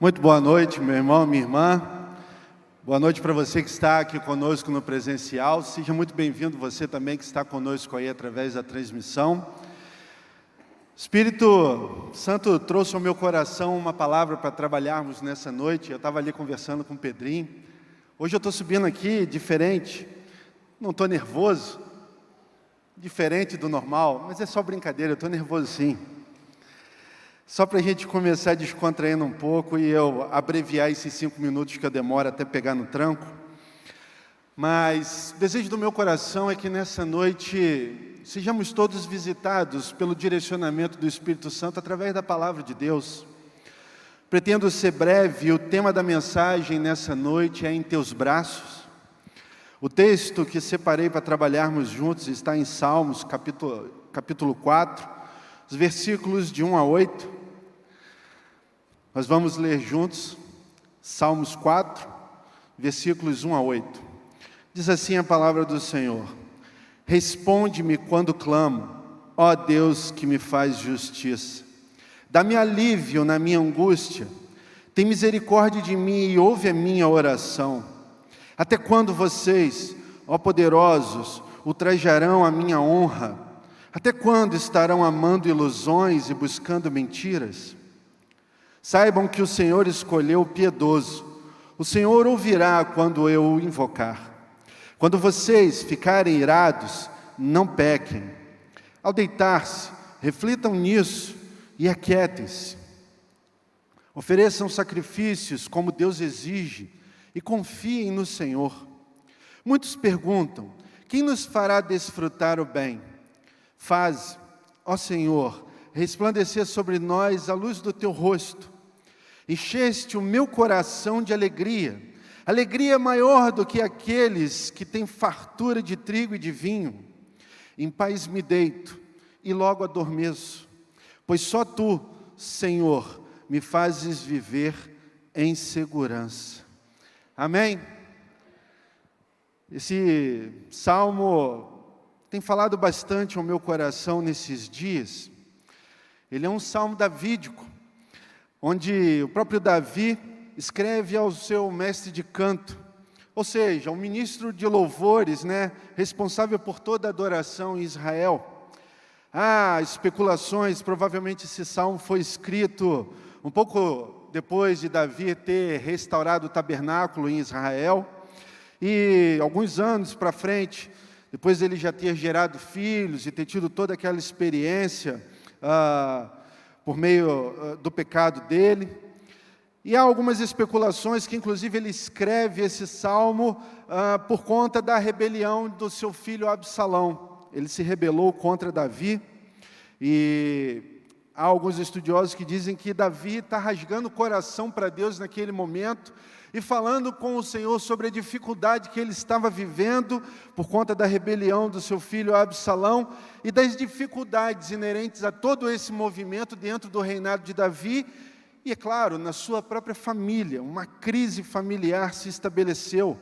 Muito boa noite, meu irmão, minha irmã. Boa noite para você que está aqui conosco no presencial. Seja muito bem-vindo você também que está conosco aí através da transmissão. Espírito Santo trouxe ao meu coração uma palavra para trabalharmos nessa noite. Eu estava ali conversando com o Pedrinho. Hoje eu estou subindo aqui diferente. Não estou nervoso, diferente do normal, mas é só brincadeira. Eu estou nervoso sim. Só para a gente começar descontraindo um pouco e eu abreviar esses cinco minutos que eu demoro até pegar no tranco. Mas o desejo do meu coração é que nessa noite sejamos todos visitados pelo direcionamento do Espírito Santo através da palavra de Deus. Pretendo ser breve, o tema da mensagem nessa noite é Em Teus Braços. O texto que separei para trabalharmos juntos está em Salmos, capítulo, capítulo 4, os versículos de 1 a 8. Nós vamos ler juntos Salmos 4, versículos 1 a 8. Diz assim a palavra do Senhor: Responde-me quando clamo, ó Deus que me faz justiça. Dá-me alívio na minha angústia. Tem misericórdia de mim e ouve a minha oração. Até quando vocês, ó poderosos, ultrajarão a minha honra? Até quando estarão amando ilusões e buscando mentiras? Saibam que o Senhor escolheu o piedoso. O Senhor ouvirá quando eu o invocar. Quando vocês ficarem irados, não pequem. Ao deitar-se, reflitam nisso e aquietem-se. Ofereçam sacrifícios como Deus exige e confiem no Senhor. Muitos perguntam: quem nos fará desfrutar o bem? Faz, ó Senhor, resplandecer sobre nós a luz do teu rosto encheste o meu coração de alegria, alegria maior do que aqueles que têm fartura de trigo e de vinho. Em paz me deito e logo adormeço, pois só tu, Senhor, me fazes viver em segurança. Amém? Esse salmo tem falado bastante ao meu coração nesses dias. Ele é um salmo davídico onde o próprio Davi escreve ao seu mestre de canto, ou seja, um ministro de louvores, né, responsável por toda a adoração em Israel. Há especulações, provavelmente esse salmo foi escrito um pouco depois de Davi ter restaurado o tabernáculo em Israel, e alguns anos para frente, depois ele já ter gerado filhos e ter tido toda aquela experiência, ah, por meio uh, do pecado dele. E há algumas especulações que, inclusive, ele escreve esse salmo uh, por conta da rebelião do seu filho Absalão. Ele se rebelou contra Davi, e há alguns estudiosos que dizem que Davi está rasgando o coração para Deus naquele momento, e falando com o Senhor sobre a dificuldade que ele estava vivendo por conta da rebelião do seu filho Absalão e das dificuldades inerentes a todo esse movimento dentro do reinado de Davi e, é claro, na sua própria família. Uma crise familiar se estabeleceu.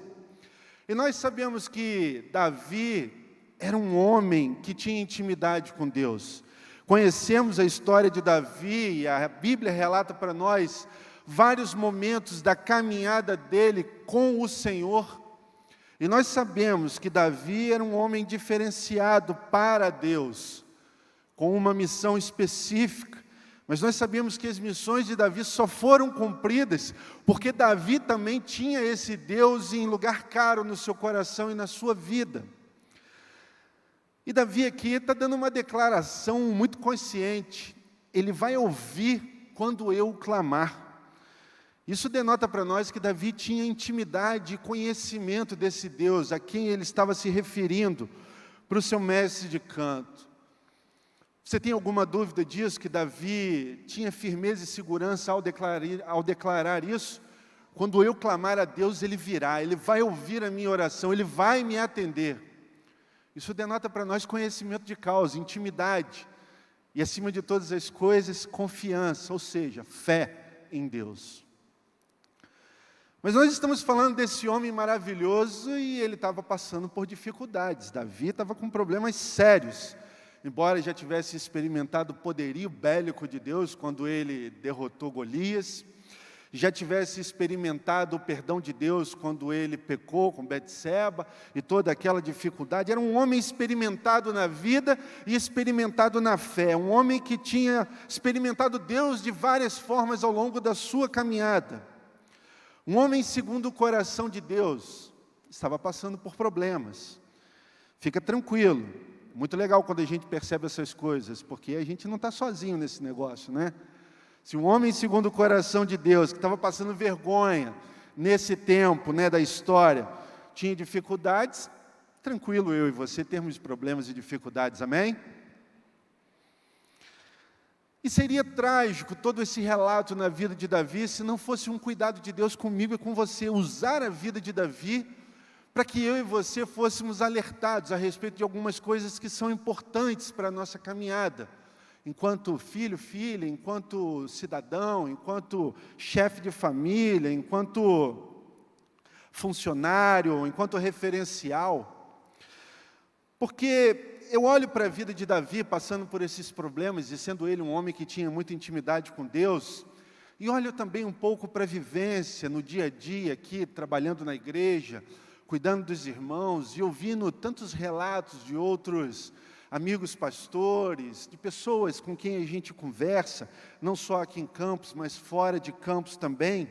E nós sabemos que Davi era um homem que tinha intimidade com Deus. Conhecemos a história de Davi, a Bíblia relata para nós vários momentos da caminhada dele com o Senhor. E nós sabemos que Davi era um homem diferenciado para Deus, com uma missão específica. Mas nós sabemos que as missões de Davi só foram cumpridas porque Davi também tinha esse Deus em lugar caro no seu coração e na sua vida. E Davi aqui está dando uma declaração muito consciente. Ele vai ouvir quando eu clamar. Isso denota para nós que Davi tinha intimidade e conhecimento desse Deus a quem ele estava se referindo para o seu mestre de canto. Você tem alguma dúvida disso, que Davi tinha firmeza e segurança ao declarar, ao declarar isso? Quando eu clamar a Deus, Ele virá, Ele vai ouvir a minha oração, Ele vai me atender. Isso denota para nós conhecimento de causa, intimidade e, acima de todas as coisas, confiança, ou seja, fé em Deus. Mas nós estamos falando desse homem maravilhoso e ele estava passando por dificuldades. Davi estava com problemas sérios. Embora já tivesse experimentado o poderio bélico de Deus quando ele derrotou Golias, já tivesse experimentado o perdão de Deus quando ele pecou com Betseba e toda aquela dificuldade. Era um homem experimentado na vida e experimentado na fé, um homem que tinha experimentado Deus de várias formas ao longo da sua caminhada. Um homem segundo o coração de Deus, estava passando por problemas. Fica tranquilo. Muito legal quando a gente percebe essas coisas, porque a gente não está sozinho nesse negócio, né? Se um homem segundo o coração de Deus, que estava passando vergonha nesse tempo né, da história, tinha dificuldades, tranquilo eu e você termos problemas e dificuldades, amém? E seria trágico todo esse relato na vida de Davi se não fosse um cuidado de Deus comigo e com você, usar a vida de Davi para que eu e você fôssemos alertados a respeito de algumas coisas que são importantes para a nossa caminhada enquanto filho, filha, enquanto cidadão, enquanto chefe de família, enquanto funcionário, enquanto referencial. Porque eu olho para a vida de Davi passando por esses problemas e sendo ele um homem que tinha muita intimidade com Deus, e olho também um pouco para a vivência no dia a dia aqui, trabalhando na igreja, cuidando dos irmãos e ouvindo tantos relatos de outros amigos pastores, de pessoas com quem a gente conversa, não só aqui em Campos, mas fora de Campos também.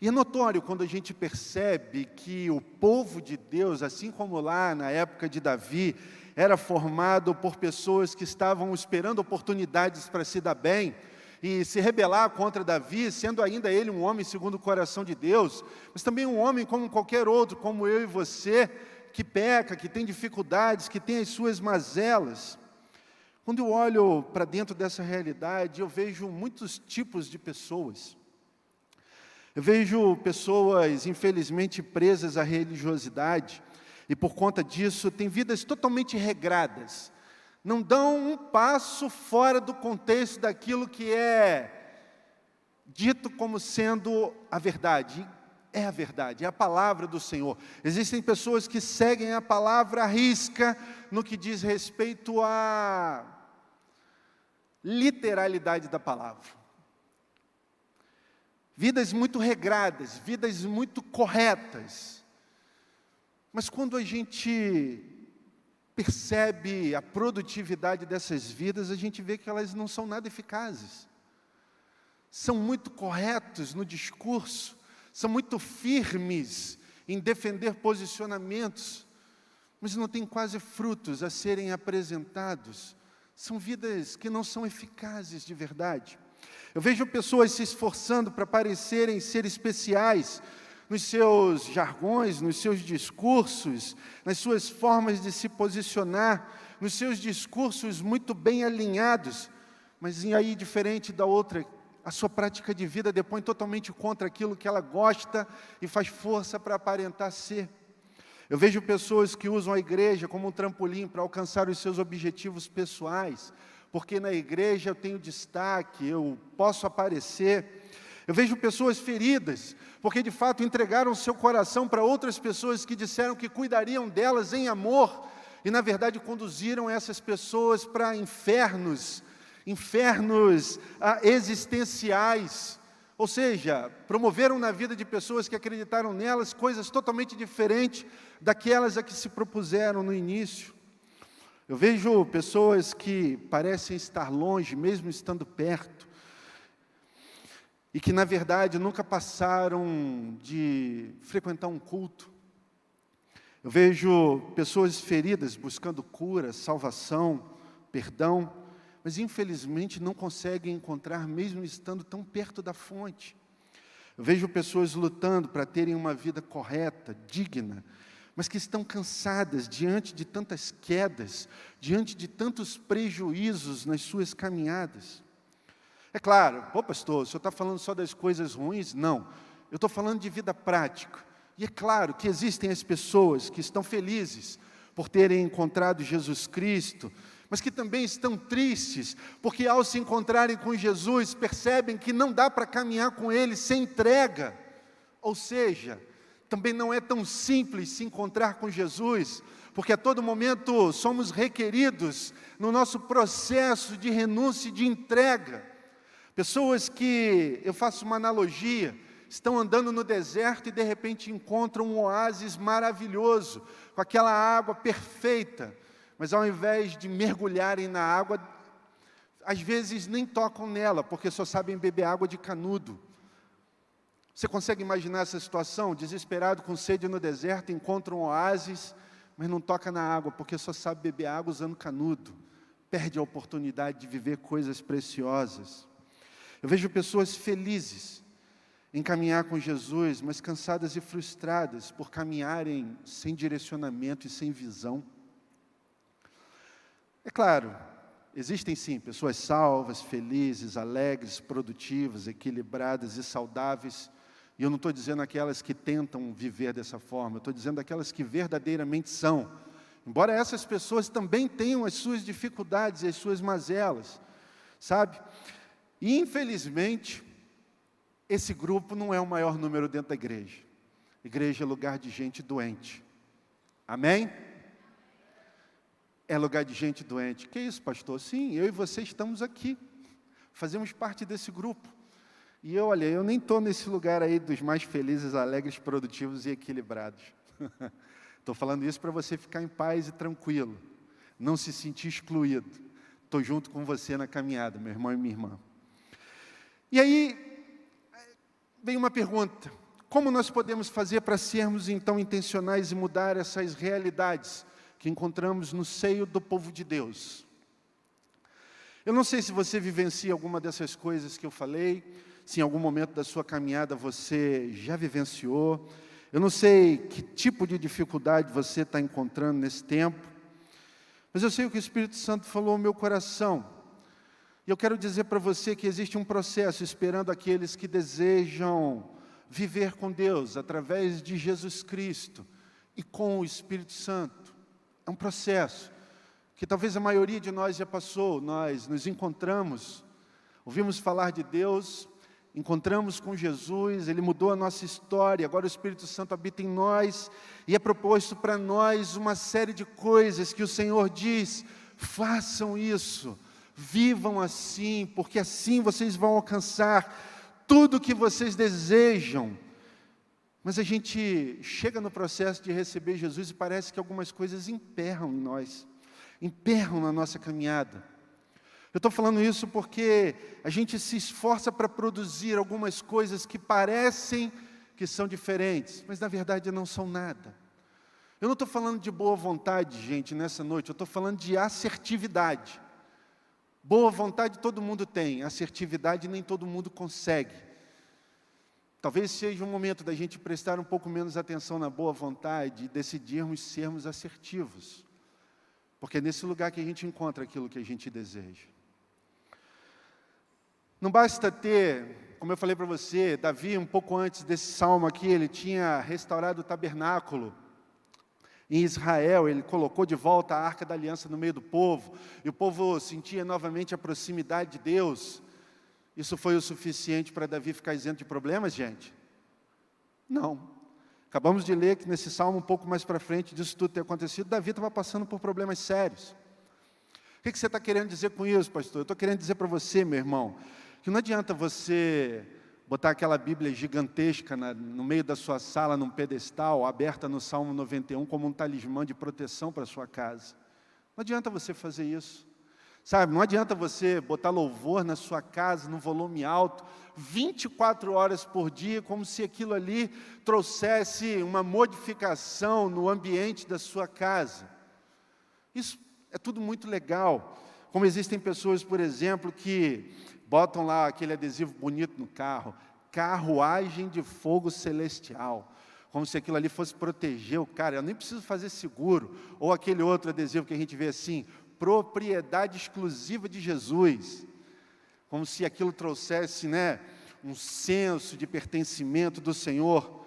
E é notório quando a gente percebe que o povo de Deus, assim como lá na época de Davi, era formado por pessoas que estavam esperando oportunidades para se dar bem e se rebelar contra Davi, sendo ainda ele um homem segundo o coração de Deus, mas também um homem como qualquer outro, como eu e você, que peca, que tem dificuldades, que tem as suas mazelas. Quando eu olho para dentro dessa realidade, eu vejo muitos tipos de pessoas. Eu vejo pessoas, infelizmente, presas à religiosidade, e por conta disso têm vidas totalmente regradas, não dão um passo fora do contexto daquilo que é dito como sendo a verdade é a verdade, é a palavra do Senhor. Existem pessoas que seguem a palavra à risca no que diz respeito à literalidade da palavra. Vidas muito regradas, vidas muito corretas. Mas quando a gente percebe a produtividade dessas vidas, a gente vê que elas não são nada eficazes. São muito corretos no discurso, são muito firmes em defender posicionamentos, mas não têm quase frutos a serem apresentados. São vidas que não são eficazes de verdade. Eu vejo pessoas se esforçando para parecerem ser especiais nos seus jargões, nos seus discursos, nas suas formas de se posicionar, nos seus discursos muito bem alinhados, mas aí diferente da outra a sua prática de vida depõe totalmente contra aquilo que ela gosta e faz força para aparentar ser. Eu vejo pessoas que usam a igreja como um trampolim para alcançar os seus objetivos pessoais, porque na igreja eu tenho destaque, eu posso aparecer. Eu vejo pessoas feridas, porque de fato entregaram seu coração para outras pessoas que disseram que cuidariam delas em amor, e na verdade conduziram essas pessoas para infernos infernos ah, existenciais, ou seja, promoveram na vida de pessoas que acreditaram nelas coisas totalmente diferentes daquelas a que se propuseram no início. Eu vejo pessoas que parecem estar longe, mesmo estando perto, e que na verdade nunca passaram de frequentar um culto. Eu vejo pessoas feridas buscando cura, salvação, perdão, mas infelizmente não conseguem encontrar, mesmo estando tão perto da fonte. Eu vejo pessoas lutando para terem uma vida correta, digna, mas que estão cansadas diante de tantas quedas, diante de tantos prejuízos nas suas caminhadas. É claro, pô pastor, o senhor está falando só das coisas ruins? Não, eu estou falando de vida prática. E é claro que existem as pessoas que estão felizes por terem encontrado Jesus Cristo, mas que também estão tristes, porque ao se encontrarem com Jesus, percebem que não dá para caminhar com Ele sem entrega. Ou seja, também não é tão simples se encontrar com Jesus, porque a todo momento somos requeridos no nosso processo de renúncia e de entrega. Pessoas que, eu faço uma analogia, estão andando no deserto e de repente encontram um oásis maravilhoso, com aquela água perfeita, mas ao invés de mergulharem na água, às vezes nem tocam nela, porque só sabem beber água de canudo. Você consegue imaginar essa situação? Desesperado, com sede no deserto, encontra um oásis, mas não toca na água, porque só sabe beber água usando canudo. Perde a oportunidade de viver coisas preciosas. Eu vejo pessoas felizes em caminhar com Jesus, mas cansadas e frustradas por caminharem sem direcionamento e sem visão. É claro, existem sim pessoas salvas, felizes, alegres, produtivas, equilibradas e saudáveis e eu não estou dizendo aquelas que tentam viver dessa forma, eu estou dizendo aquelas que verdadeiramente são. Embora essas pessoas também tenham as suas dificuldades e as suas mazelas, sabe? E infelizmente, esse grupo não é o maior número dentro da igreja. Igreja é lugar de gente doente. Amém? É lugar de gente doente. Que isso, pastor? Sim, eu e você estamos aqui. Fazemos parte desse grupo. E eu, olha, eu nem estou nesse lugar aí dos mais felizes, alegres, produtivos e equilibrados. Estou falando isso para você ficar em paz e tranquilo, não se sentir excluído. Estou junto com você na caminhada, meu irmão e minha irmã. E aí, vem uma pergunta: como nós podemos fazer para sermos então intencionais e mudar essas realidades que encontramos no seio do povo de Deus? Eu não sei se você vivencia alguma dessas coisas que eu falei, se em algum momento da sua caminhada você já vivenciou. Eu não sei que tipo de dificuldade você está encontrando nesse tempo, mas eu sei o que o Espírito Santo falou ao meu coração. E eu quero dizer para você que existe um processo esperando aqueles que desejam viver com Deus através de Jesus Cristo e com o Espírito Santo. É um processo que talvez a maioria de nós já passou. Nós nos encontramos, ouvimos falar de Deus, encontramos com Jesus, Ele mudou a nossa história, agora o Espírito Santo habita em nós e é proposto para nós uma série de coisas que o Senhor diz: façam isso, vivam assim, porque assim vocês vão alcançar tudo o que vocês desejam. Mas a gente chega no processo de receber Jesus e parece que algumas coisas emperram em nós, emperram na nossa caminhada. Eu estou falando isso porque a gente se esforça para produzir algumas coisas que parecem que são diferentes, mas na verdade não são nada. Eu não estou falando de boa vontade, gente, nessa noite, eu estou falando de assertividade. Boa vontade todo mundo tem, assertividade nem todo mundo consegue. Talvez seja um momento da gente prestar um pouco menos atenção na boa vontade e decidirmos sermos assertivos, porque é nesse lugar que a gente encontra aquilo que a gente deseja. Não basta ter, como eu falei para você, Davi, um pouco antes desse salmo aqui, ele tinha restaurado o tabernáculo em Israel, ele colocou de volta a arca da aliança no meio do povo, e o povo sentia novamente a proximidade de Deus. Isso foi o suficiente para Davi ficar isento de problemas, gente? Não. Acabamos de ler que nesse salmo, um pouco mais para frente disso tudo ter acontecido, Davi estava passando por problemas sérios. O que, que você está querendo dizer com isso, pastor? Eu estou querendo dizer para você, meu irmão, que não adianta você botar aquela Bíblia gigantesca na, no meio da sua sala, num pedestal, aberta no Salmo 91, como um talismã de proteção para sua casa. Não adianta você fazer isso. Sabe, não adianta você botar louvor na sua casa, no volume alto, 24 horas por dia, como se aquilo ali trouxesse uma modificação no ambiente da sua casa. Isso é tudo muito legal. Como existem pessoas, por exemplo, que botam lá aquele adesivo bonito no carro, carruagem de fogo celestial. Como se aquilo ali fosse proteger o cara, eu nem preciso fazer seguro. Ou aquele outro adesivo que a gente vê assim, propriedade exclusiva de Jesus. Como se aquilo trouxesse, né, um senso de pertencimento do Senhor.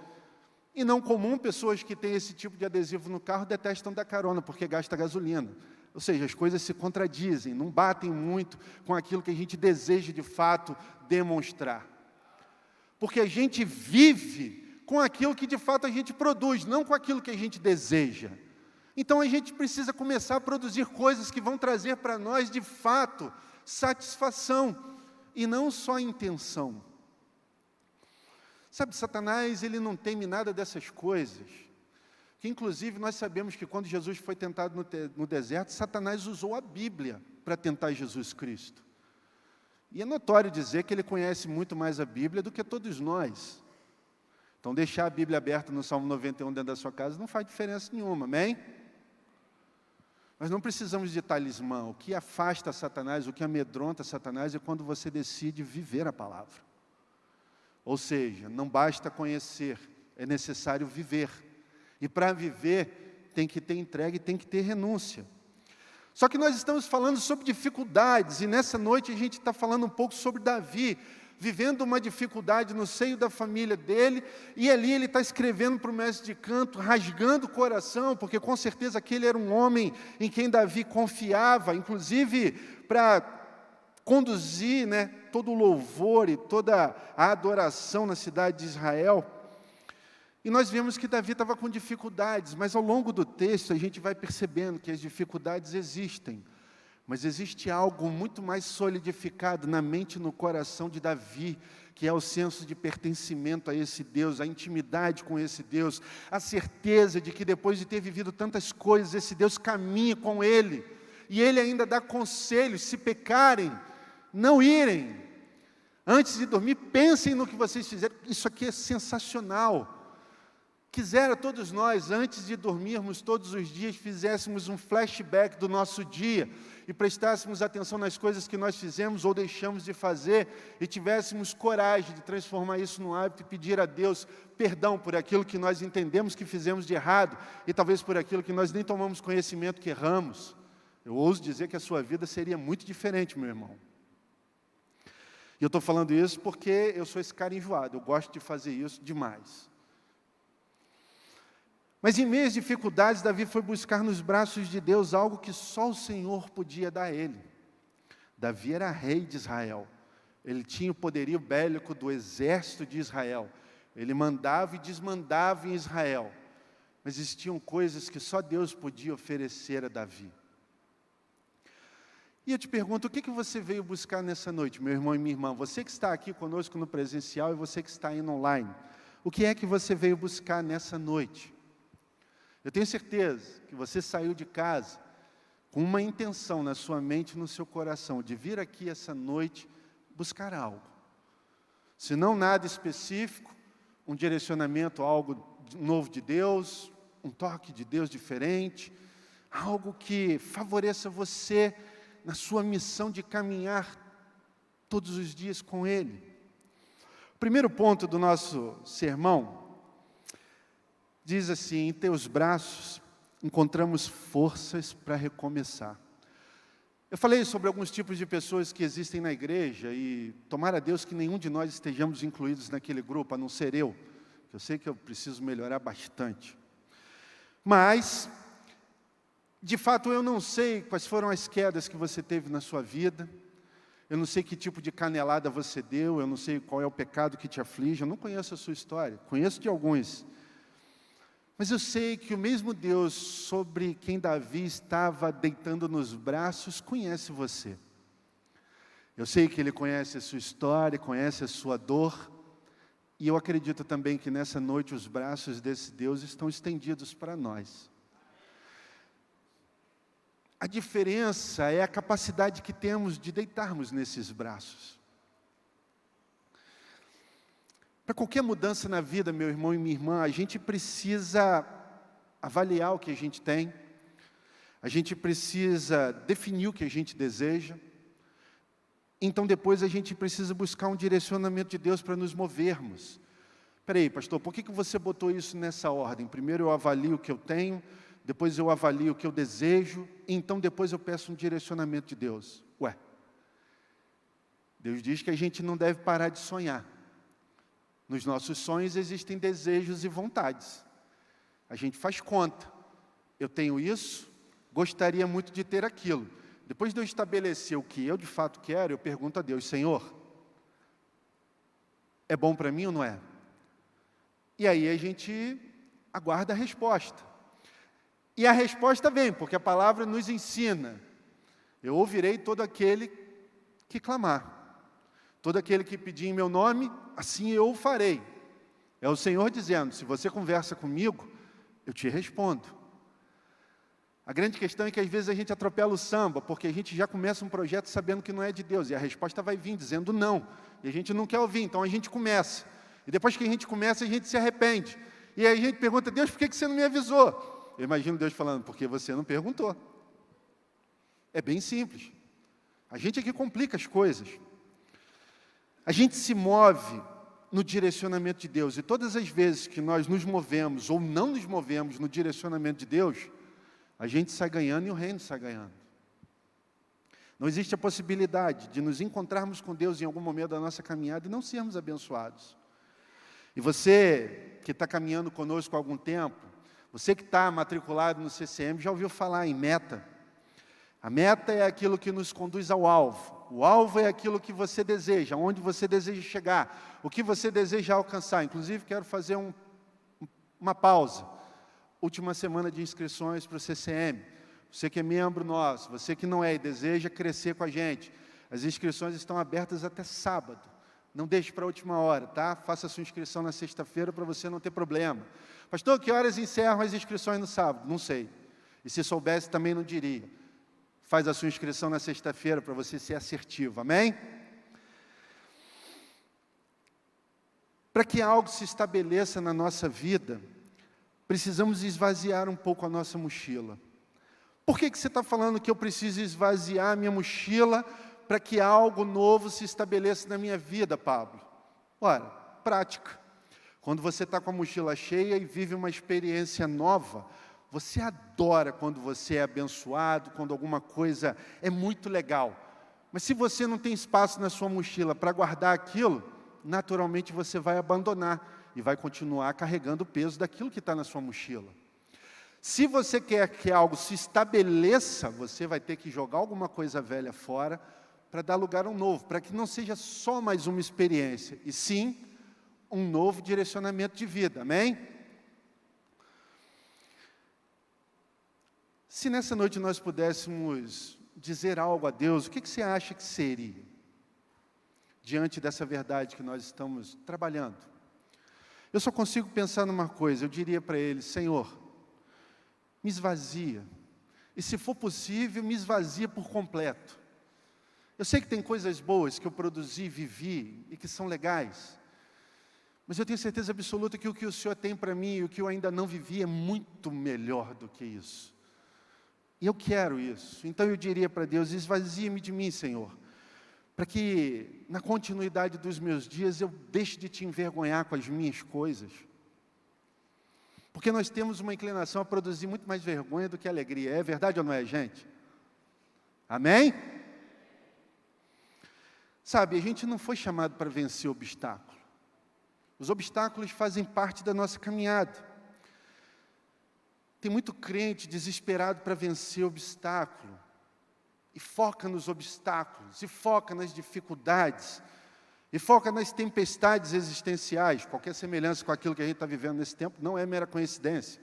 E não comum, pessoas que têm esse tipo de adesivo no carro detestam dar carona, porque gasta gasolina. Ou seja, as coisas se contradizem, não batem muito com aquilo que a gente deseja de fato demonstrar. Porque a gente vive com aquilo que de fato a gente produz, não com aquilo que a gente deseja. Então a gente precisa começar a produzir coisas que vão trazer para nós de fato satisfação. e não só intenção. Sabe, Satanás, ele não teme nada dessas coisas. Que inclusive nós sabemos que quando Jesus foi tentado no, no deserto, Satanás usou a Bíblia para tentar Jesus Cristo. E é notório dizer que ele conhece muito mais a Bíblia do que todos nós. Então, deixar a Bíblia aberta no Salmo 91 dentro da sua casa não faz diferença nenhuma, amém? Nós não precisamos de talismã. O que afasta Satanás, o que amedronta Satanás é quando você decide viver a palavra. Ou seja, não basta conhecer, é necessário viver. E para viver, tem que ter entrega e tem que ter renúncia. Só que nós estamos falando sobre dificuldades, e nessa noite a gente está falando um pouco sobre Davi, vivendo uma dificuldade no seio da família dele, e ali ele está escrevendo para o mestre de canto, rasgando o coração, porque com certeza aquele era um homem em quem Davi confiava, inclusive para conduzir né, todo o louvor e toda a adoração na cidade de Israel. E nós vemos que Davi estava com dificuldades, mas ao longo do texto a gente vai percebendo que as dificuldades existem. Mas existe algo muito mais solidificado na mente e no coração de Davi, que é o senso de pertencimento a esse Deus, a intimidade com esse Deus, a certeza de que depois de ter vivido tantas coisas, esse Deus caminha com ele, e ele ainda dá conselhos: se pecarem, não irem. Antes de dormir, pensem no que vocês fizeram. Isso aqui é sensacional. Quisera todos nós, antes de dormirmos todos os dias, fizéssemos um flashback do nosso dia e prestássemos atenção nas coisas que nós fizemos ou deixamos de fazer e tivéssemos coragem de transformar isso num hábito e pedir a Deus perdão por aquilo que nós entendemos que fizemos de errado e talvez por aquilo que nós nem tomamos conhecimento que erramos. Eu ouso dizer que a sua vida seria muito diferente, meu irmão. E eu estou falando isso porque eu sou esse cara enjoado, eu gosto de fazer isso demais. Mas em meio às dificuldades, Davi foi buscar nos braços de Deus algo que só o Senhor podia dar a ele. Davi era rei de Israel. Ele tinha o poderio bélico do exército de Israel. Ele mandava e desmandava em Israel. Mas existiam coisas que só Deus podia oferecer a Davi. E eu te pergunto, o que, que você veio buscar nessa noite, meu irmão e minha irmã? Você que está aqui conosco no presencial e você que está indo online. O que é que você veio buscar nessa noite? Eu tenho certeza que você saiu de casa com uma intenção na sua mente e no seu coração de vir aqui essa noite buscar algo. Se não nada específico, um direcionamento, algo novo de Deus, um toque de Deus diferente, algo que favoreça você na sua missão de caminhar todos os dias com Ele. O primeiro ponto do nosso sermão diz assim: Em teus braços encontramos forças para recomeçar. Eu falei sobre alguns tipos de pessoas que existem na igreja e tomara Deus que nenhum de nós estejamos incluídos naquele grupo, a não ser eu. Eu sei que eu preciso melhorar bastante. Mas, de fato, eu não sei quais foram as quedas que você teve na sua vida. Eu não sei que tipo de canelada você deu, eu não sei qual é o pecado que te aflige, eu não conheço a sua história. Conheço de alguns. Mas eu sei que o mesmo Deus sobre quem Davi estava deitando nos braços conhece você. Eu sei que Ele conhece a sua história, conhece a sua dor, e eu acredito também que nessa noite os braços desse Deus estão estendidos para nós. A diferença é a capacidade que temos de deitarmos nesses braços. Para qualquer mudança na vida, meu irmão e minha irmã, a gente precisa avaliar o que a gente tem, a gente precisa definir o que a gente deseja, então depois a gente precisa buscar um direcionamento de Deus para nos movermos. Peraí, pastor, por que, que você botou isso nessa ordem? Primeiro eu avalio o que eu tenho, depois eu avalio o que eu desejo, então depois eu peço um direcionamento de Deus. Ué, Deus diz que a gente não deve parar de sonhar. Nos nossos sonhos existem desejos e vontades. A gente faz conta. Eu tenho isso, gostaria muito de ter aquilo. Depois de eu estabelecer o que eu de fato quero, eu pergunto a Deus: Senhor, é bom para mim ou não é? E aí a gente aguarda a resposta. E a resposta vem, porque a palavra nos ensina: Eu ouvirei todo aquele que clamar. Todo aquele que pedir em meu nome, assim eu o farei. É o Senhor dizendo: se você conversa comigo, eu te respondo. A grande questão é que às vezes a gente atropela o samba, porque a gente já começa um projeto sabendo que não é de Deus, e a resposta vai vir dizendo não, e a gente não quer ouvir, então a gente começa. E depois que a gente começa, a gente se arrepende. E aí a gente pergunta, Deus, por que você não me avisou? Eu imagino Deus falando, porque você não perguntou. É bem simples. A gente é que complica as coisas. A gente se move no direcionamento de Deus. E todas as vezes que nós nos movemos ou não nos movemos no direcionamento de Deus, a gente sai ganhando e o reino sai ganhando. Não existe a possibilidade de nos encontrarmos com Deus em algum momento da nossa caminhada e não sermos abençoados. E você que está caminhando conosco há algum tempo, você que está matriculado no CCM, já ouviu falar em meta. A meta é aquilo que nos conduz ao alvo. O alvo é aquilo que você deseja, onde você deseja chegar, o que você deseja alcançar. Inclusive, quero fazer um, uma pausa. Última semana de inscrições para o CCM. Você que é membro nosso, você que não é e deseja crescer com a gente, as inscrições estão abertas até sábado. Não deixe para a última hora, tá? Faça sua inscrição na sexta-feira para você não ter problema. Pastor, que horas encerram as inscrições no sábado? Não sei. E se soubesse, também não diria faz a sua inscrição na sexta-feira para você ser assertivo, amém? Para que algo se estabeleça na nossa vida, precisamos esvaziar um pouco a nossa mochila. Por que, que você está falando que eu preciso esvaziar minha mochila para que algo novo se estabeleça na minha vida, Pablo? Ora, prática. Quando você está com a mochila cheia e vive uma experiência nova, você adora quando você é abençoado, quando alguma coisa é muito legal. Mas se você não tem espaço na sua mochila para guardar aquilo, naturalmente você vai abandonar e vai continuar carregando o peso daquilo que está na sua mochila. Se você quer que algo se estabeleça, você vai ter que jogar alguma coisa velha fora para dar lugar a um novo, para que não seja só mais uma experiência, e sim um novo direcionamento de vida. Amém? Se nessa noite nós pudéssemos dizer algo a Deus, o que, que você acha que seria? Diante dessa verdade que nós estamos trabalhando. Eu só consigo pensar numa coisa, eu diria para Ele: Senhor, me esvazia. E se for possível, me esvazia por completo. Eu sei que tem coisas boas que eu produzi, vivi e que são legais. Mas eu tenho certeza absoluta que o que o Senhor tem para mim e o que eu ainda não vivi é muito melhor do que isso. E eu quero isso. Então eu diria para Deus: esvazia-me de mim, Senhor, para que na continuidade dos meus dias eu deixe de te envergonhar com as minhas coisas. Porque nós temos uma inclinação a produzir muito mais vergonha do que alegria. É verdade ou não é, gente? Amém? Sabe, a gente não foi chamado para vencer obstáculo. Os obstáculos fazem parte da nossa caminhada. Tem muito crente desesperado para vencer obstáculo, e foca nos obstáculos, e foca nas dificuldades, e foca nas tempestades existenciais. Qualquer semelhança com aquilo que a gente está vivendo nesse tempo não é mera coincidência.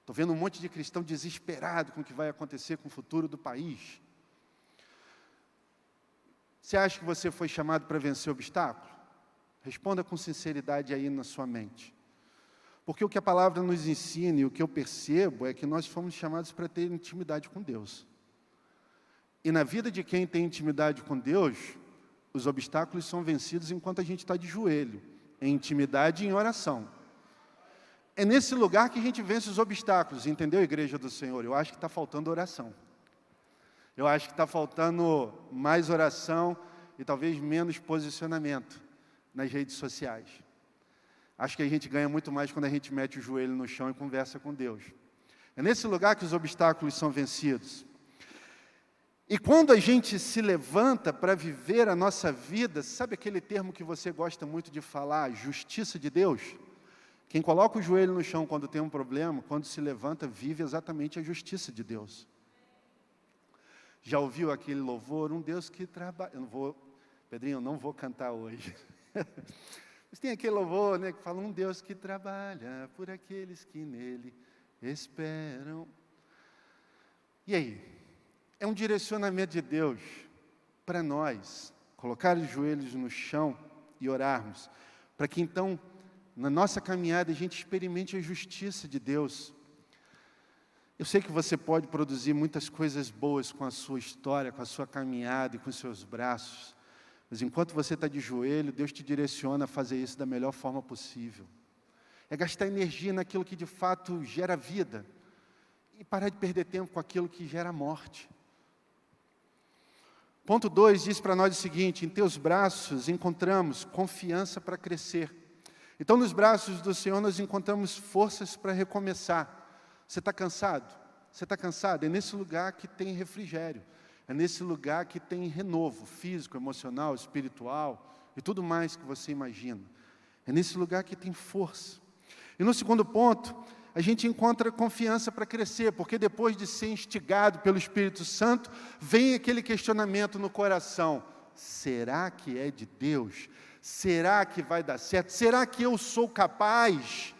Estou vendo um monte de cristão desesperado com o que vai acontecer com o futuro do país. Você acha que você foi chamado para vencer obstáculo? Responda com sinceridade aí na sua mente. Porque o que a palavra nos ensina e o que eu percebo é que nós fomos chamados para ter intimidade com Deus. E na vida de quem tem intimidade com Deus, os obstáculos são vencidos enquanto a gente está de joelho, em intimidade e em oração. É nesse lugar que a gente vence os obstáculos, entendeu, igreja do Senhor? Eu acho que está faltando oração. Eu acho que está faltando mais oração e talvez menos posicionamento nas redes sociais. Acho que a gente ganha muito mais quando a gente mete o joelho no chão e conversa com Deus. É nesse lugar que os obstáculos são vencidos. E quando a gente se levanta para viver a nossa vida, sabe aquele termo que você gosta muito de falar, justiça de Deus? Quem coloca o joelho no chão quando tem um problema, quando se levanta, vive exatamente a justiça de Deus. Já ouviu aquele louvor? Um Deus que trabalha. Eu não vou, Pedrinho, eu não vou cantar hoje. Tem aquele louvor né, que fala: um Deus que trabalha por aqueles que nele esperam. E aí? É um direcionamento de Deus para nós, colocar os joelhos no chão e orarmos, para que então, na nossa caminhada, a gente experimente a justiça de Deus. Eu sei que você pode produzir muitas coisas boas com a sua história, com a sua caminhada e com os seus braços, mas enquanto você está de joelho, Deus te direciona a fazer isso da melhor forma possível. É gastar energia naquilo que de fato gera vida e parar de perder tempo com aquilo que gera morte. Ponto 2 diz para nós o seguinte: em teus braços encontramos confiança para crescer. Então, nos braços do Senhor, nós encontramos forças para recomeçar. Você está cansado? Você está cansado? É nesse lugar que tem refrigério. É nesse lugar que tem renovo físico, emocional, espiritual e tudo mais que você imagina. É nesse lugar que tem força. E no segundo ponto, a gente encontra confiança para crescer, porque depois de ser instigado pelo Espírito Santo, vem aquele questionamento no coração: será que é de Deus? Será que vai dar certo? Será que eu sou capaz?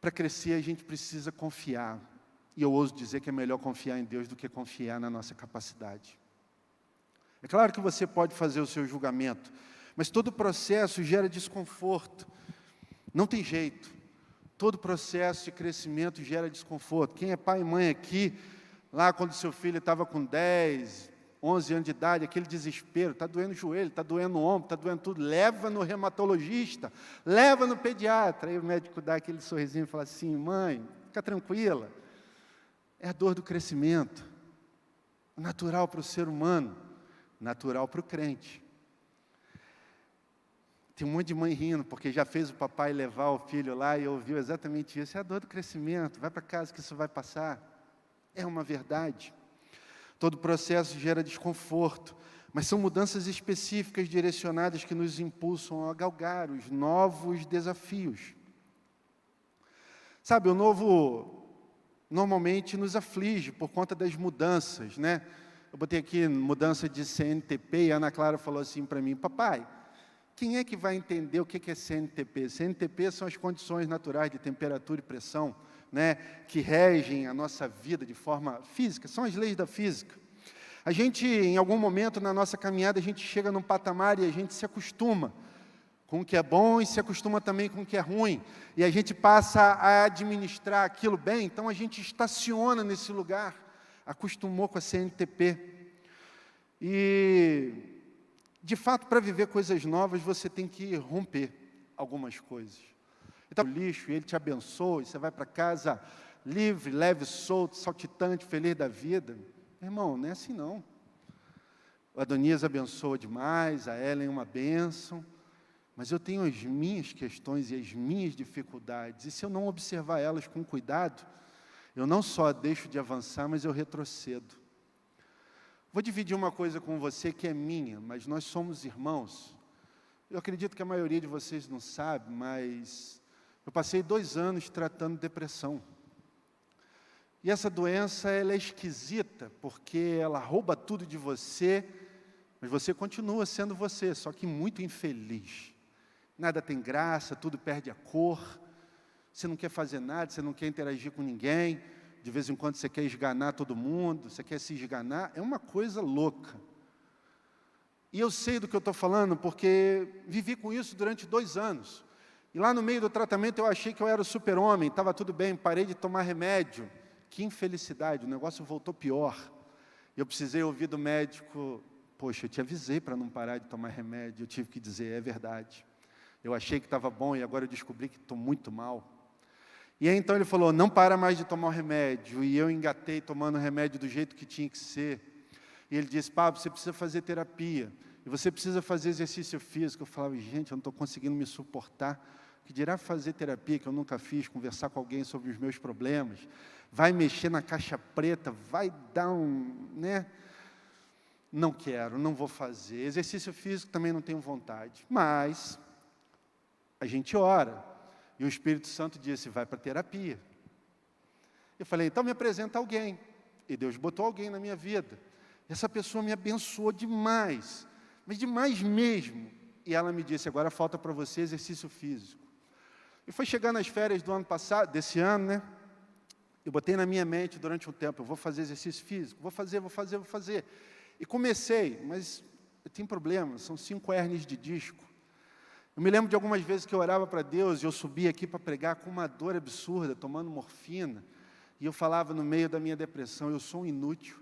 Para crescer, a gente precisa confiar. E eu ouso dizer que é melhor confiar em Deus do que confiar na nossa capacidade. É claro que você pode fazer o seu julgamento, mas todo processo gera desconforto. Não tem jeito. Todo processo de crescimento gera desconforto. Quem é pai e mãe aqui, lá quando seu filho estava com 10, 11 anos de idade, aquele desespero, está doendo o joelho, está doendo o ombro, está doendo tudo, leva no reumatologista, leva no pediatra. Aí o médico dá aquele sorrisinho e fala assim: mãe, fica tranquila, é a dor do crescimento, natural para o ser humano, natural para o crente. Tem um monte de mãe rindo, porque já fez o papai levar o filho lá e ouviu exatamente isso. É a dor do crescimento, vai para casa que isso vai passar. É uma verdade. Todo processo gera desconforto, mas são mudanças específicas direcionadas que nos impulsam a galgar os novos desafios. Sabe, o novo normalmente nos aflige por conta das mudanças, né? Eu botei aqui mudança de CNTP e a Ana Clara falou assim para mim, papai, quem é que vai entender o que é CNTP? CNTP são as condições naturais de temperatura e pressão, né, que regem a nossa vida de forma física, são as leis da física. A gente, em algum momento na nossa caminhada, a gente chega num patamar e a gente se acostuma com o que é bom e se acostuma também com o que é ruim. E a gente passa a administrar aquilo bem, então a gente estaciona nesse lugar, acostumou com a CNTP. E de fato, para viver coisas novas, você tem que romper algumas coisas. Então, o lixo, ele te abençoa, e você vai para casa livre, leve, solto, saltitante, feliz da vida. Irmão, não é assim não. O Adonias abençoa demais, a Ellen é uma bênção, mas eu tenho as minhas questões e as minhas dificuldades, e se eu não observar elas com cuidado, eu não só deixo de avançar, mas eu retrocedo. Vou dividir uma coisa com você que é minha, mas nós somos irmãos. Eu acredito que a maioria de vocês não sabe, mas eu passei dois anos tratando depressão. E essa doença ela é esquisita, porque ela rouba tudo de você, mas você continua sendo você, só que muito infeliz. Nada tem graça, tudo perde a cor. Você não quer fazer nada, você não quer interagir com ninguém de vez em quando você quer esganar todo mundo, você quer se esganar, é uma coisa louca. E eu sei do que eu estou falando, porque vivi com isso durante dois anos. E lá no meio do tratamento eu achei que eu era o super-homem, estava tudo bem, parei de tomar remédio. Que infelicidade, o negócio voltou pior. Eu precisei ouvir do médico, poxa, eu te avisei para não parar de tomar remédio. Eu tive que dizer, é verdade. Eu achei que estava bom e agora eu descobri que estou muito mal. E aí então ele falou: não para mais de tomar o remédio. E eu engatei tomando o remédio do jeito que tinha que ser. E ele disse: Pablo, você precisa fazer terapia. E você precisa fazer exercício físico. Eu falava: gente, eu não estou conseguindo me suportar. Que dirá fazer terapia, que eu nunca fiz, conversar com alguém sobre os meus problemas. Vai mexer na caixa preta, vai dar um. né? Não quero, não vou fazer. Exercício físico também não tenho vontade. Mas a gente ora, e o Espírito Santo disse: vai para terapia. Eu falei: então me apresenta alguém. E Deus botou alguém na minha vida. Essa pessoa me abençoou demais, mas demais mesmo. E ela me disse: agora falta para você exercício físico. E foi chegar nas férias do ano passado, desse ano, né? Eu botei na minha mente durante um tempo: eu vou fazer exercício físico, vou fazer, vou fazer, vou fazer. E comecei, mas tenho problema, são cinco hernias de disco. Eu me lembro de algumas vezes que eu orava para Deus e eu subia aqui para pregar com uma dor absurda, tomando morfina. E eu falava no meio da minha depressão: eu sou um inútil.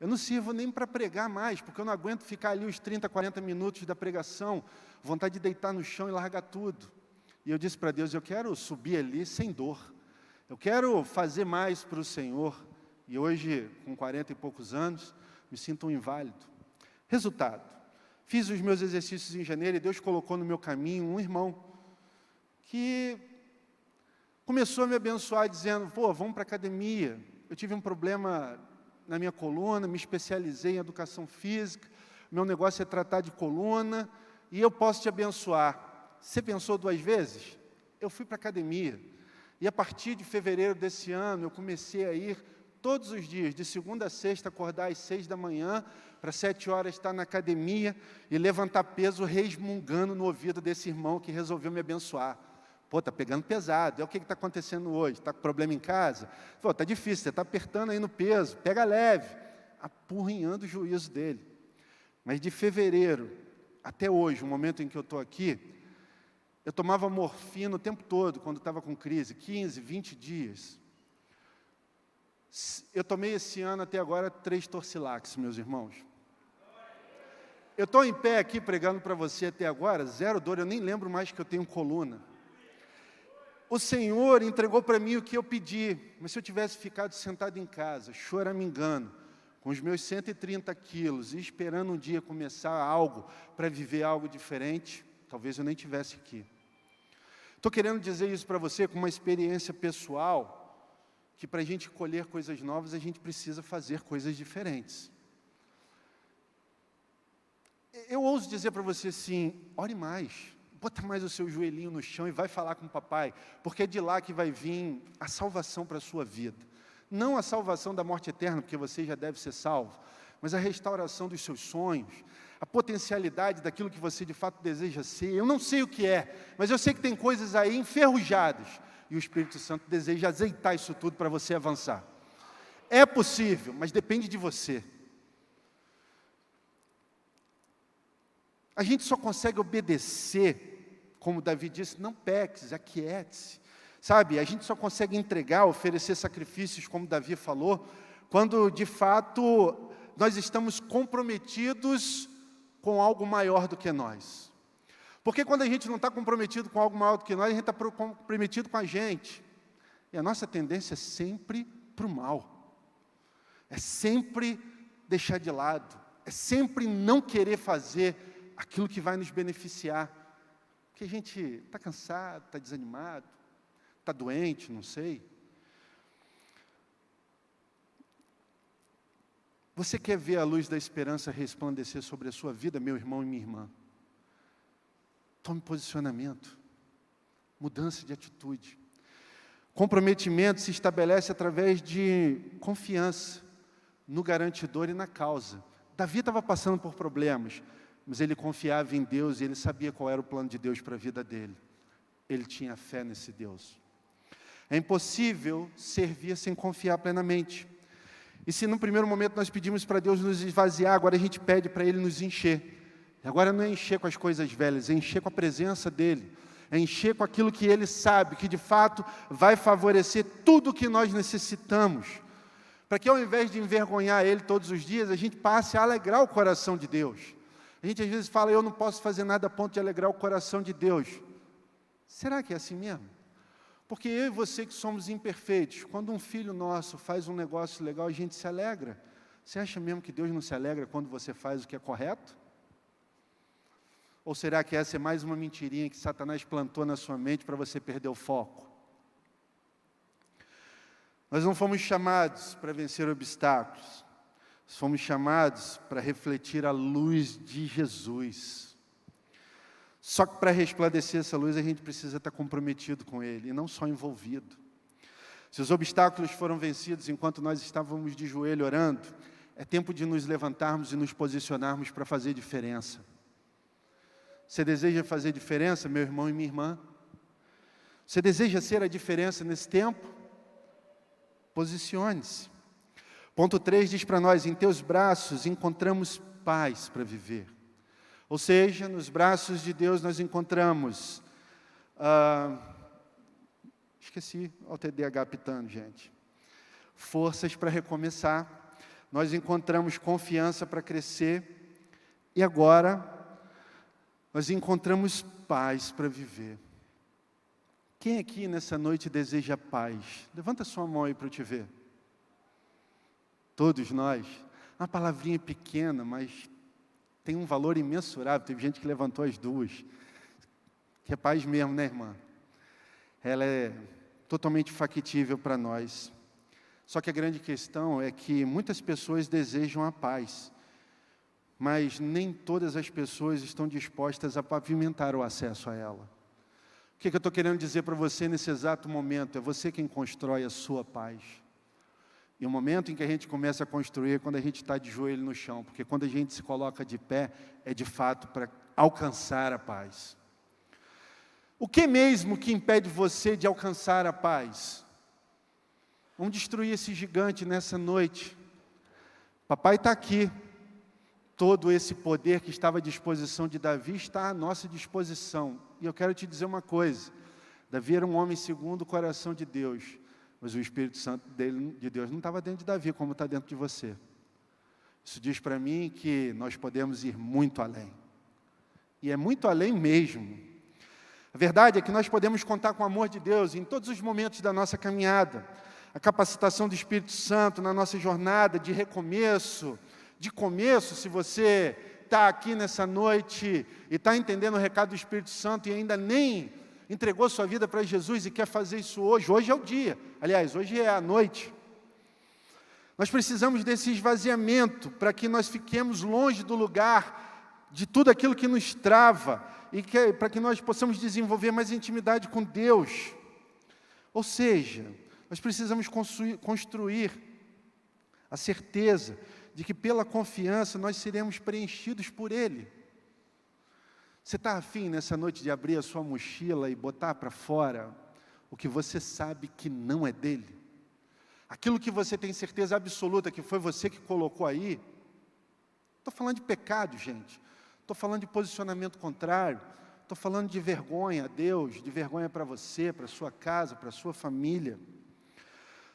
Eu não sirvo nem para pregar mais, porque eu não aguento ficar ali os 30, 40 minutos da pregação, vontade de deitar no chão e largar tudo. E eu disse para Deus: eu quero subir ali sem dor. Eu quero fazer mais para o Senhor. E hoje, com 40 e poucos anos, me sinto um inválido. Resultado: fiz os meus exercícios em janeiro e Deus colocou no meu caminho um irmão que começou a me abençoar dizendo: pô, vamos para academia. Eu tive um problema na minha coluna, me especializei em educação física, meu negócio é tratar de coluna e eu posso te abençoar. Você pensou duas vezes? Eu fui para academia. E a partir de fevereiro desse ano, eu comecei a ir todos os dias, de segunda a sexta, acordar às seis da manhã, para sete horas estar na academia e levantar peso resmungando no ouvido desse irmão que resolveu me abençoar. Pô, está pegando pesado. É o que está acontecendo hoje? Está com problema em casa? Pô, está difícil, você está apertando aí no peso. Pega leve. Apurrinhando o juízo dele. Mas de fevereiro até hoje, o momento em que eu estou aqui, eu tomava morfina o tempo todo, quando estava com crise, 15, 20 dias. Eu tomei esse ano até agora três torcilax, meus irmãos. Eu estou em pé aqui pregando para você até agora, zero dor, eu nem lembro mais que eu tenho coluna. O Senhor entregou para mim o que eu pedi, mas se eu tivesse ficado sentado em casa, choramingando, com os meus 130 quilos e esperando um dia começar algo para viver algo diferente, talvez eu nem tivesse aqui. Estou querendo dizer isso para você com uma experiência pessoal, que para a gente colher coisas novas, a gente precisa fazer coisas diferentes. Eu ouso dizer para você assim: ore mais bota mais o seu joelhinho no chão e vai falar com o papai, porque é de lá que vai vir a salvação para a sua vida. Não a salvação da morte eterna, porque você já deve ser salvo, mas a restauração dos seus sonhos, a potencialidade daquilo que você de fato deseja ser. Eu não sei o que é, mas eu sei que tem coisas aí enferrujadas e o Espírito Santo deseja azeitar isso tudo para você avançar. É possível, mas depende de você. A gente só consegue obedecer, como Davi disse, não peques, aquiete-se. Sabe, a gente só consegue entregar, oferecer sacrifícios, como Davi falou, quando de fato nós estamos comprometidos com algo maior do que nós. Porque quando a gente não está comprometido com algo maior do que nós, a gente está comprometido com a gente. E a nossa tendência é sempre para o mal. É sempre deixar de lado. É sempre não querer fazer aquilo que vai nos beneficiar. Porque a gente está cansado, está desanimado, está doente, não sei. Você quer ver a luz da esperança resplandecer sobre a sua vida, meu irmão e minha irmã? Tome posicionamento, mudança de atitude. Comprometimento se estabelece através de confiança no garantidor e na causa. Davi estava passando por problemas, mas ele confiava em Deus e ele sabia qual era o plano de Deus para a vida dele. Ele tinha fé nesse Deus. É impossível servir sem confiar plenamente. E se no primeiro momento nós pedimos para Deus nos esvaziar, agora a gente pede para Ele nos encher. Agora não é encher com as coisas velhas, é encher com a presença dEle. É encher com aquilo que Ele sabe, que de fato vai favorecer tudo o que nós necessitamos. Para que ao invés de envergonhar Ele todos os dias, a gente passe a alegrar o coração de Deus. A gente às vezes fala, eu não posso fazer nada a ponto de alegrar o coração de Deus. Será que é assim mesmo? Porque eu e você que somos imperfeitos, quando um filho nosso faz um negócio legal, a gente se alegra. Você acha mesmo que Deus não se alegra quando você faz o que é correto? Ou será que essa é mais uma mentirinha que Satanás plantou na sua mente para você perder o foco? Nós não fomos chamados para vencer obstáculos. Somos chamados para refletir a luz de Jesus. Só que para resplandecer essa luz, a gente precisa estar comprometido com Ele, e não só envolvido. Se os obstáculos foram vencidos enquanto nós estávamos de joelho orando, é tempo de nos levantarmos e nos posicionarmos para fazer diferença. Você deseja fazer diferença, meu irmão e minha irmã? Você deseja ser a diferença nesse tempo? Posicione-se. Ponto 3 diz para nós: em teus braços encontramos paz para viver. Ou seja, nos braços de Deus nós encontramos. Ah, esqueci o TDAH pitando, gente. Forças para recomeçar. Nós encontramos confiança para crescer. E agora, nós encontramos paz para viver. Quem aqui nessa noite deseja paz? Levanta sua mão aí para eu te ver. Todos nós. Uma palavrinha pequena, mas tem um valor imensurável. Teve gente que levantou as duas. Que é paz mesmo, né, irmã? Ela é totalmente factível para nós. Só que a grande questão é que muitas pessoas desejam a paz, mas nem todas as pessoas estão dispostas a pavimentar o acesso a ela. O que, que eu estou querendo dizer para você nesse exato momento? É você quem constrói a sua paz. E o momento em que a gente começa a construir é quando a gente está de joelho no chão, porque quando a gente se coloca de pé, é de fato para alcançar a paz. O que mesmo que impede você de alcançar a paz? Vamos destruir esse gigante nessa noite. Papai está aqui. Todo esse poder que estava à disposição de Davi está à nossa disposição. E eu quero te dizer uma coisa: Davi era um homem segundo o coração de Deus, mas o Espírito Santo dele, de Deus não estava dentro de Davi, como está dentro de você. Isso diz para mim que nós podemos ir muito além. E é muito além mesmo. A verdade é que nós podemos contar com o amor de Deus em todos os momentos da nossa caminhada a capacitação do Espírito Santo na nossa jornada de recomeço, de começo, se você está aqui nessa noite e está entendendo o recado do Espírito Santo e ainda nem entregou sua vida para Jesus e quer fazer isso hoje, hoje é o dia, aliás, hoje é a noite. Nós precisamos desse esvaziamento para que nós fiquemos longe do lugar de tudo aquilo que nos trava e que, para que nós possamos desenvolver mais intimidade com Deus. Ou seja, nós precisamos construir, construir a certeza de que pela confiança nós seremos preenchidos por Ele. Você está afim nessa noite de abrir a sua mochila e botar para fora o que você sabe que não é dele? Aquilo que você tem certeza absoluta que foi você que colocou aí? Estou falando de pecado, gente. Estou falando de posicionamento contrário. Estou falando de vergonha a Deus, de vergonha para você, para sua casa, para sua família.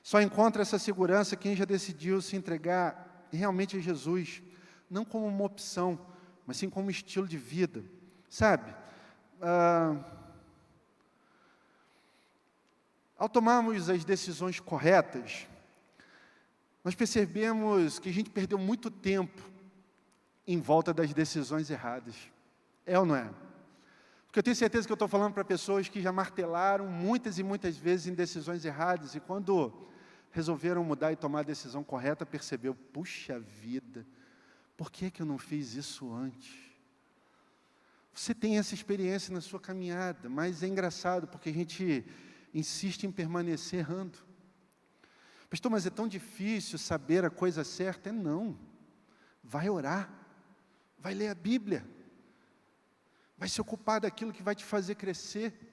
Só encontra essa segurança quem já decidiu se entregar realmente a Jesus, não como uma opção, mas sim como um estilo de vida. Sabe? Ah, ao tomarmos as decisões corretas, nós percebemos que a gente perdeu muito tempo em volta das decisões erradas. É ou não é? Porque eu tenho certeza que eu estou falando para pessoas que já martelaram muitas e muitas vezes em decisões erradas, e quando resolveram mudar e tomar a decisão correta, percebeu, puxa vida, por que, que eu não fiz isso antes? Você tem essa experiência na sua caminhada, mas é engraçado porque a gente insiste em permanecer errando. Pastor, mas é tão difícil saber a coisa certa? É não. Vai orar, vai ler a Bíblia, vai se ocupar daquilo que vai te fazer crescer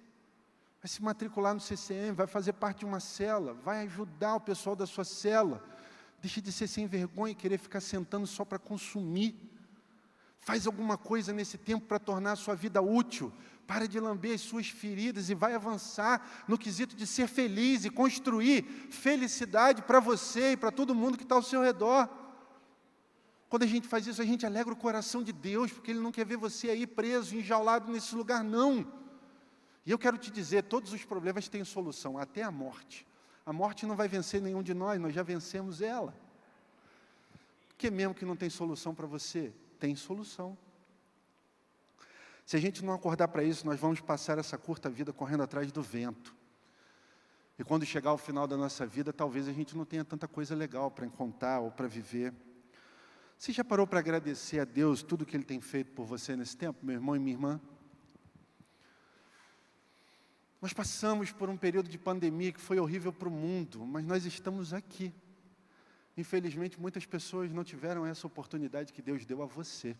vai se matricular no CCM, vai fazer parte de uma cela, vai ajudar o pessoal da sua cela. Deixe de ser sem vergonha e querer ficar sentando só para consumir. Faz alguma coisa nesse tempo para tornar a sua vida útil. Para de lamber as suas feridas e vai avançar no quesito de ser feliz e construir felicidade para você e para todo mundo que está ao seu redor. Quando a gente faz isso, a gente alegra o coração de Deus, porque Ele não quer ver você aí preso, enjaulado nesse lugar, não. E eu quero te dizer, todos os problemas têm solução, até a morte. A morte não vai vencer nenhum de nós, nós já vencemos ela. Que mesmo que não tem solução para você, tem solução. Se a gente não acordar para isso, nós vamos passar essa curta vida correndo atrás do vento. E quando chegar ao final da nossa vida, talvez a gente não tenha tanta coisa legal para contar ou para viver. Você já parou para agradecer a Deus tudo que Ele tem feito por você nesse tempo, meu irmão e minha irmã? Nós passamos por um período de pandemia que foi horrível para o mundo, mas nós estamos aqui. Infelizmente, muitas pessoas não tiveram essa oportunidade que Deus deu a você.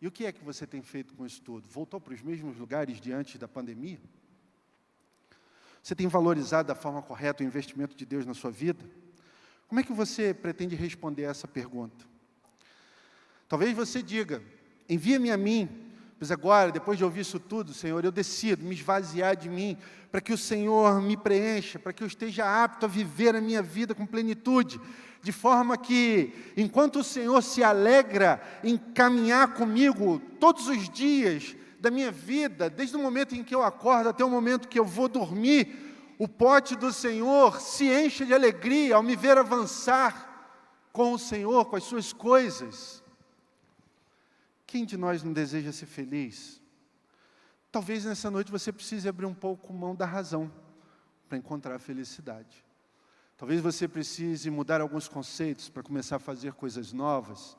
E o que é que você tem feito com isso tudo? Voltou para os mesmos lugares de antes da pandemia? Você tem valorizado da forma correta o investimento de Deus na sua vida? Como é que você pretende responder essa pergunta? Talvez você diga: envia-me a mim, pois agora, depois de ouvir isso tudo, Senhor, eu decido me esvaziar de mim, para que o Senhor me preencha, para que eu esteja apto a viver a minha vida com plenitude, de forma que, enquanto o Senhor se alegra em caminhar comigo todos os dias da minha vida, desde o momento em que eu acordo até o momento que eu vou dormir, o pote do Senhor se enche de alegria ao me ver avançar com o Senhor, com as suas coisas. Quem de nós não deseja ser feliz? Talvez nessa noite você precise abrir um pouco mão da razão para encontrar a felicidade. Talvez você precise mudar alguns conceitos para começar a fazer coisas novas.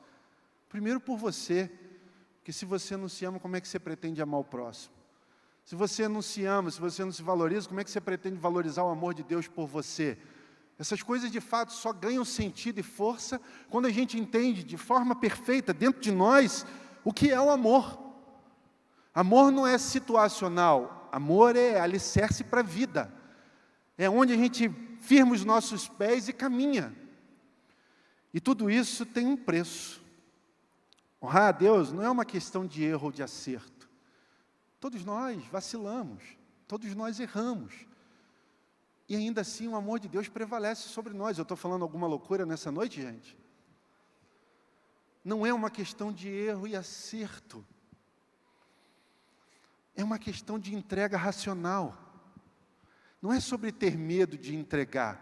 Primeiro por você, porque se você não se ama, como é que você pretende amar o próximo? Se você não se ama, se você não se valoriza, como é que você pretende valorizar o amor de Deus por você? Essas coisas de fato só ganham sentido e força quando a gente entende de forma perfeita dentro de nós o que é o amor. Amor não é situacional, amor é alicerce para a vida. É onde a gente firma os nossos pés e caminha. E tudo isso tem um preço. Honrar a Deus não é uma questão de erro ou de acerto. Todos nós vacilamos, todos nós erramos. E ainda assim o amor de Deus prevalece sobre nós. Eu estou falando alguma loucura nessa noite, gente? Não é uma questão de erro e acerto. É uma questão de entrega racional. Não é sobre ter medo de entregar.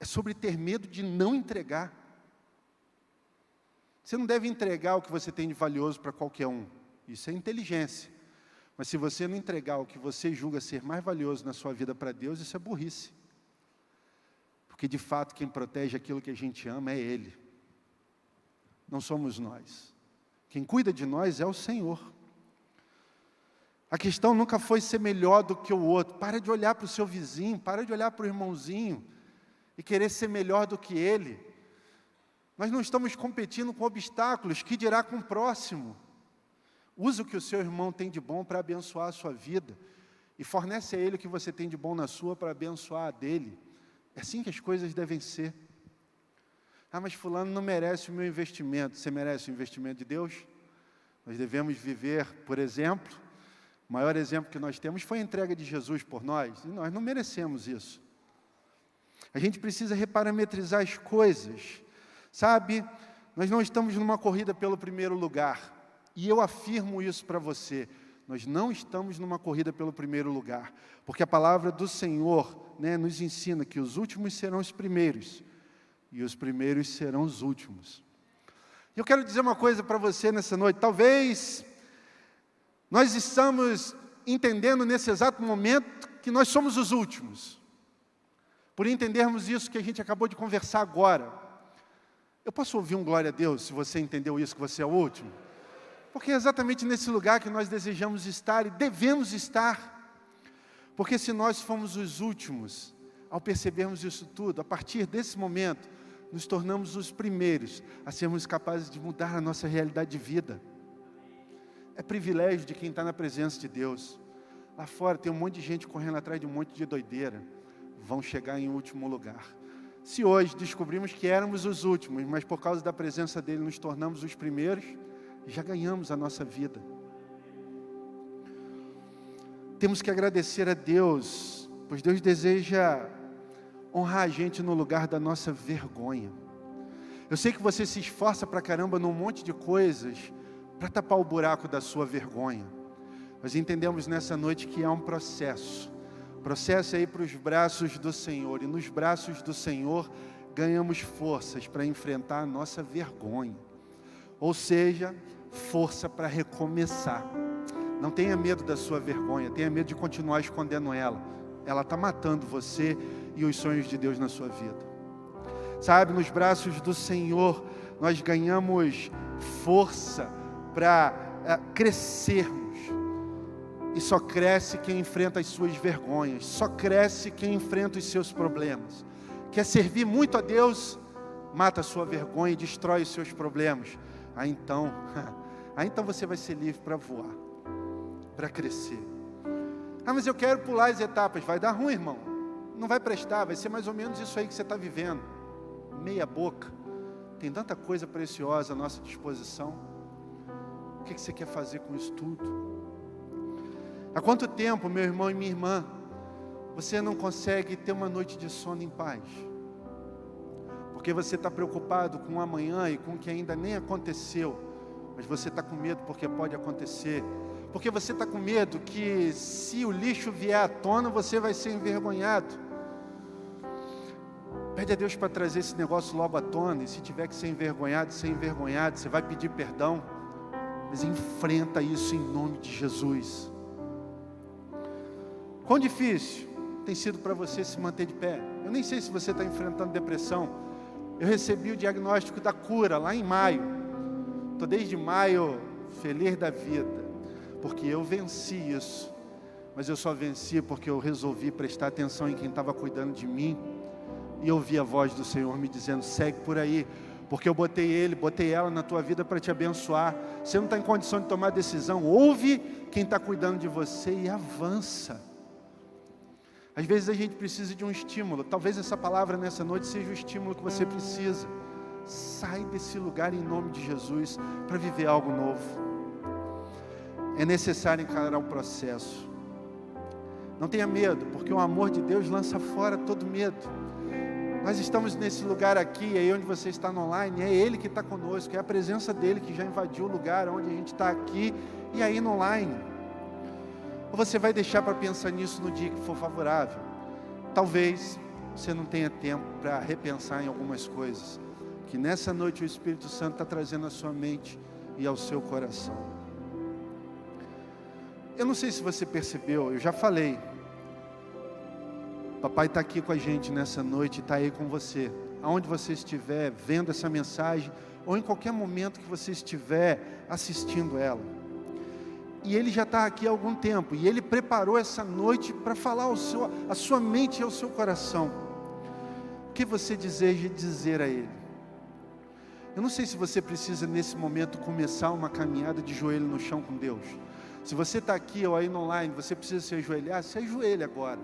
É sobre ter medo de não entregar. Você não deve entregar o que você tem de valioso para qualquer um. Isso é inteligência. Mas se você não entregar o que você julga ser mais valioso na sua vida para Deus, isso é burrice. Porque de fato quem protege aquilo que a gente ama é Ele não somos nós. Quem cuida de nós é o Senhor. A questão nunca foi ser melhor do que o outro. Para de olhar para o seu vizinho, para de olhar para o irmãozinho e querer ser melhor do que ele. Nós não estamos competindo com obstáculos, que dirá com o próximo. Use o que o seu irmão tem de bom para abençoar a sua vida e fornece a ele o que você tem de bom na sua para abençoar a dele. É assim que as coisas devem ser. Ah, mas Fulano não merece o meu investimento. Você merece o investimento de Deus? Nós devemos viver, por exemplo, o maior exemplo que nós temos foi a entrega de Jesus por nós, e nós não merecemos isso. A gente precisa reparametrizar as coisas, sabe? Nós não estamos numa corrida pelo primeiro lugar, e eu afirmo isso para você. Nós não estamos numa corrida pelo primeiro lugar, porque a palavra do Senhor né, nos ensina que os últimos serão os primeiros e os primeiros serão os últimos. Eu quero dizer uma coisa para você nessa noite. Talvez nós estamos entendendo nesse exato momento que nós somos os últimos. Por entendermos isso que a gente acabou de conversar agora. Eu posso ouvir um glória a Deus se você entendeu isso que você é o último? Porque é exatamente nesse lugar que nós desejamos estar e devemos estar. Porque se nós fomos os últimos, ao percebermos isso tudo, a partir desse momento, nos tornamos os primeiros a sermos capazes de mudar a nossa realidade de vida. É privilégio de quem está na presença de Deus. Lá fora tem um monte de gente correndo atrás de um monte de doideira. Vão chegar em último lugar. Se hoje descobrimos que éramos os últimos, mas por causa da presença dele nos tornamos os primeiros, já ganhamos a nossa vida. Temos que agradecer a Deus, pois Deus deseja honrar a gente no lugar da nossa vergonha. Eu sei que você se esforça para caramba num monte de coisas para tapar o buraco da sua vergonha. Nós entendemos nessa noite que há um processo. Processo aí para os braços do Senhor. E nos braços do Senhor ganhamos forças para enfrentar a nossa vergonha. Ou seja, força para recomeçar. Não tenha medo da sua vergonha, tenha medo de continuar escondendo ela. Ela está matando você e os sonhos de Deus na sua vida. Sabe, nos braços do Senhor, nós ganhamos força para é, crescermos. E só cresce quem enfrenta as suas vergonhas, só cresce quem enfrenta os seus problemas. Quer servir muito a Deus? Mata a sua vergonha e destrói os seus problemas. Aí então, aí então você vai ser livre para voar, para crescer. Ah, mas eu quero pular as etapas. Vai dar ruim, irmão. Não vai prestar, vai ser mais ou menos isso aí que você está vivendo. Meia boca. Tem tanta coisa preciosa à nossa disposição. O que você quer fazer com isso tudo? Há quanto tempo, meu irmão e minha irmã, você não consegue ter uma noite de sono em paz? Porque você está preocupado com o amanhã e com o que ainda nem aconteceu, mas você está com medo porque pode acontecer. Porque você está com medo que se o lixo vier à tona, você vai ser envergonhado. Pede a Deus para trazer esse negócio logo à tona, e se tiver que ser envergonhado, ser envergonhado, você vai pedir perdão, mas enfrenta isso em nome de Jesus. Quão difícil tem sido para você se manter de pé? Eu nem sei se você está enfrentando depressão. Eu recebi o diagnóstico da cura lá em maio. Estou desde maio feliz da vida, porque eu venci isso. Mas eu só venci porque eu resolvi prestar atenção em quem estava cuidando de mim e ouvi a voz do Senhor me dizendo: segue por aí, porque eu botei ele, botei ela na tua vida para te abençoar. Você não está em condição de tomar decisão, ouve quem está cuidando de você e avança. Às vezes a gente precisa de um estímulo, talvez essa palavra nessa noite seja o estímulo que você precisa. Sai desse lugar em nome de Jesus para viver algo novo. É necessário encarar o processo. Não tenha medo, porque o amor de Deus lança fora todo medo. Nós estamos nesse lugar aqui, aí onde você está no online, é Ele que está conosco, é a presença dEle que já invadiu o lugar onde a gente está aqui e aí no online. Ou você vai deixar para pensar nisso no dia que for favorável? Talvez você não tenha tempo para repensar em algumas coisas, que nessa noite o Espírito Santo está trazendo à sua mente e ao seu coração. Eu não sei se você percebeu, eu já falei, Papai está aqui com a gente nessa noite, está aí com você. Aonde você estiver vendo essa mensagem, ou em qualquer momento que você estiver assistindo ela. E Ele já está aqui há algum tempo, e Ele preparou essa noite para falar ao seu, a sua mente e ao seu coração. O que você deseja dizer a Ele? Eu não sei se você precisa nesse momento começar uma caminhada de joelho no chão com Deus. Se você está aqui ou aí no online, você precisa se ajoelhar, se ajoelhe agora.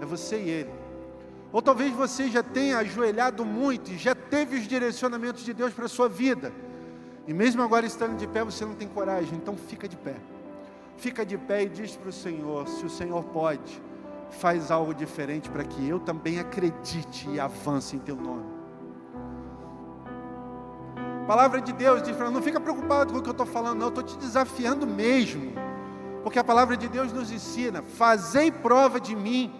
É você e Ele. Ou talvez você já tenha ajoelhado muito e já teve os direcionamentos de Deus para a sua vida. E mesmo agora estando de pé, você não tem coragem. Então fica de pé. Fica de pé e diz para o Senhor: se o Senhor pode, faz algo diferente para que eu também acredite e avance em Teu nome. A palavra de Deus diz para não fica preocupado com o que eu estou falando, não, eu estou te desafiando mesmo. Porque a palavra de Deus nos ensina: fazei prova de mim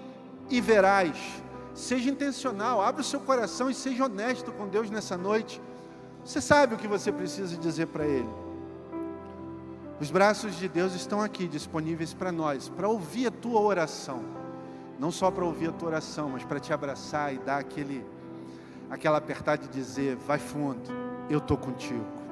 e verás. Seja intencional, abra o seu coração e seja honesto com Deus nessa noite. Você sabe o que você precisa dizer para Ele. Os braços de Deus estão aqui disponíveis para nós, para ouvir a tua oração. Não só para ouvir a tua oração, mas para te abraçar e dar aquele, aquela apertada e dizer: vai fundo, eu estou contigo.